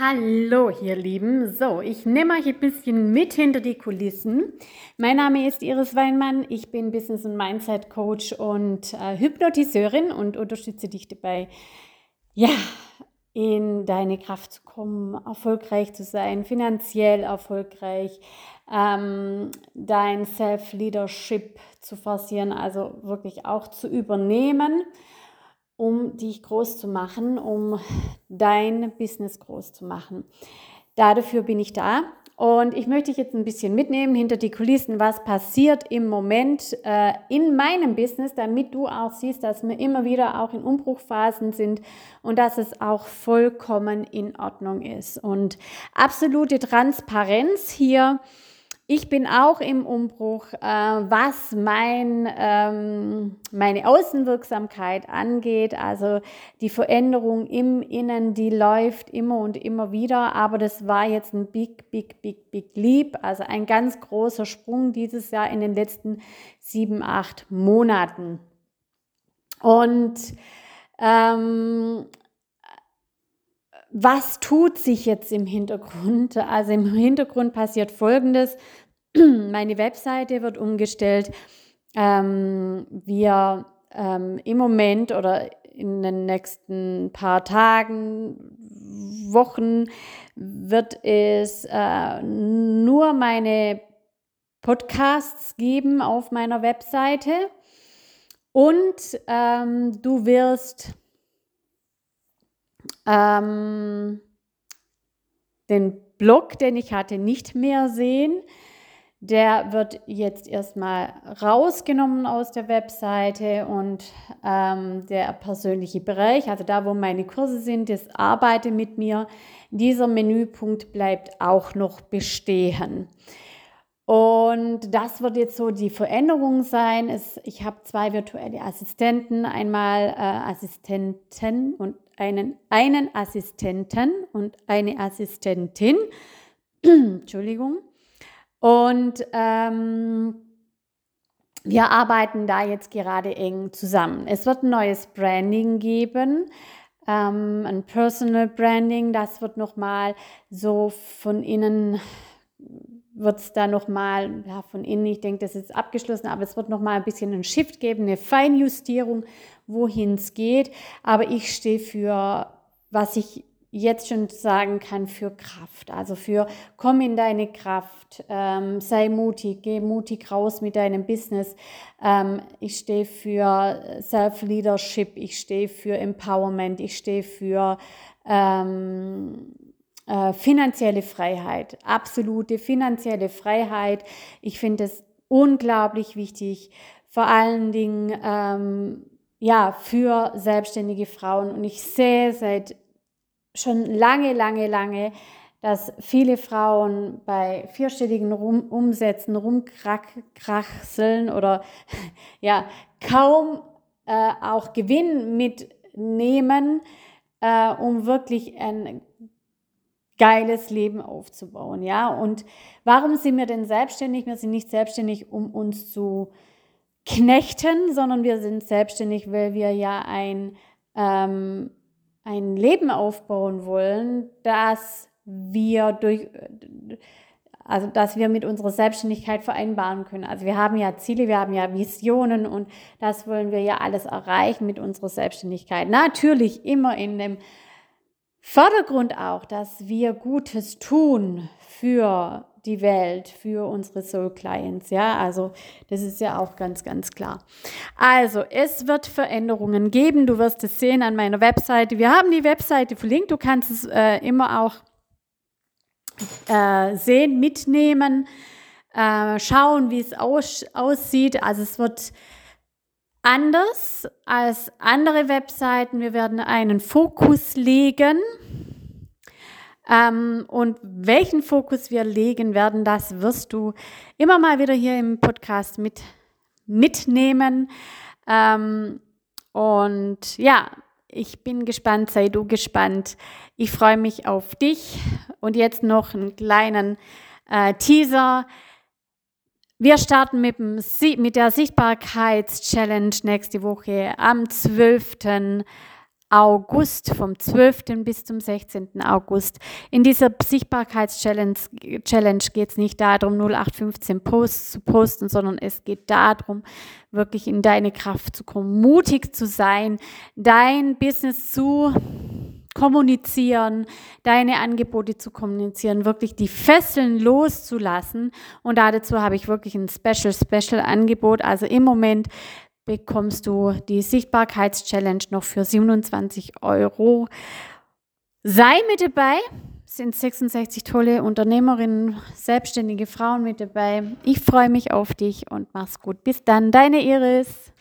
Hallo, ihr Lieben. So, ich nehme euch ein bisschen mit hinter die Kulissen. Mein Name ist Iris Weinmann. Ich bin Business- und Mindset-Coach und äh, Hypnotiseurin und unterstütze dich dabei, ja, in deine Kraft zu kommen, erfolgreich zu sein, finanziell erfolgreich, ähm, dein Self-Leadership zu forcieren, also wirklich auch zu übernehmen um dich groß zu machen, um dein Business groß zu machen. Dafür bin ich da. Und ich möchte dich jetzt ein bisschen mitnehmen hinter die Kulissen, was passiert im Moment äh, in meinem Business, damit du auch siehst, dass wir immer wieder auch in Umbruchphasen sind und dass es auch vollkommen in Ordnung ist. Und absolute Transparenz hier ich bin auch im Umbruch, äh, was mein, ähm, meine Außenwirksamkeit angeht. Also die Veränderung im Innen, die läuft immer und immer wieder. Aber das war jetzt ein big, big, big, big leap. Also ein ganz großer Sprung dieses Jahr in den letzten sieben, acht Monaten. Und ähm, was tut sich jetzt im Hintergrund? Also im Hintergrund passiert Folgendes. Meine Webseite wird umgestellt. Ähm, wir ähm, im Moment oder in den nächsten paar Tagen, Wochen wird es äh, nur meine Podcasts geben auf meiner Webseite. Und ähm, du wirst ähm, den Blog, den ich hatte, nicht mehr sehen. Der wird jetzt erstmal rausgenommen aus der Webseite und ähm, der persönliche Bereich, also da, wo meine Kurse sind, das Arbeite mit mir, dieser Menüpunkt bleibt auch noch bestehen. Und das wird jetzt so die Veränderung sein. Es, ich habe zwei virtuelle Assistenten, einmal äh, Assistenten und einen, einen Assistenten und eine Assistentin. Entschuldigung. Und ähm, wir arbeiten da jetzt gerade eng zusammen. Es wird ein neues Branding geben, ähm, ein Personal Branding. Das wird nochmal so von innen wird es da nochmal, ja, von innen, ich denke, das ist abgeschlossen, aber es wird nochmal ein bisschen einen Shift geben, eine Feinjustierung, wohin es geht. Aber ich stehe für, was ich jetzt schon sagen kann, für Kraft. Also für komm in deine Kraft, ähm, sei mutig, geh mutig raus mit deinem Business. Ähm, ich stehe für Self-Leadership, ich stehe für Empowerment, ich stehe für ähm, äh, finanzielle Freiheit, absolute finanzielle Freiheit. Ich finde es unglaublich wichtig, vor allen Dingen ähm, ja für selbstständige Frauen. Und ich sehe seit schon lange, lange, lange, dass viele Frauen bei vierstelligen Rum Umsätzen rumkrachseln oder ja kaum äh, auch Gewinn mitnehmen, äh, um wirklich ein geiles Leben aufzubauen, ja. Und warum sind wir denn selbstständig? Wir sind nicht selbstständig, um uns zu knechten, sondern wir sind selbstständig, weil wir ja ein, ähm, ein Leben aufbauen wollen, das wir durch, also dass wir mit unserer Selbstständigkeit vereinbaren können. Also wir haben ja Ziele, wir haben ja Visionen und das wollen wir ja alles erreichen mit unserer Selbstständigkeit. Natürlich immer in dem Vordergrund auch, dass wir Gutes tun für die Welt, für unsere Soul Clients. Ja, also das ist ja auch ganz, ganz klar. Also es wird Veränderungen geben. Du wirst es sehen an meiner Webseite. Wir haben die Webseite verlinkt. Du kannst es äh, immer auch äh, sehen, mitnehmen, äh, schauen, wie es aus, aussieht. Also es wird anders als andere Webseiten. Wir werden einen Fokus legen. Ähm, und welchen Fokus wir legen werden, das wirst du immer mal wieder hier im Podcast mit, mitnehmen. Ähm, und ja, ich bin gespannt, sei du gespannt. Ich freue mich auf dich. Und jetzt noch einen kleinen äh, Teaser. Wir starten mit, dem, mit der Sichtbarkeits-Challenge nächste Woche am 12. August, vom 12. bis zum 16. August. In dieser Sichtbarkeitschallenge Challenge geht es nicht darum, 0815 Posts zu posten, sondern es geht darum, wirklich in deine Kraft zu kommen, mutig zu sein, dein Business zu kommunizieren, deine Angebote zu kommunizieren, wirklich die Fesseln loszulassen. Und dazu habe ich wirklich ein Special, Special Angebot. Also im Moment bekommst du die Sichtbarkeitschallenge noch für 27 Euro. Sei mit dabei, es sind 66 tolle Unternehmerinnen, selbstständige Frauen mit dabei. Ich freue mich auf dich und mach's gut. Bis dann, deine Iris.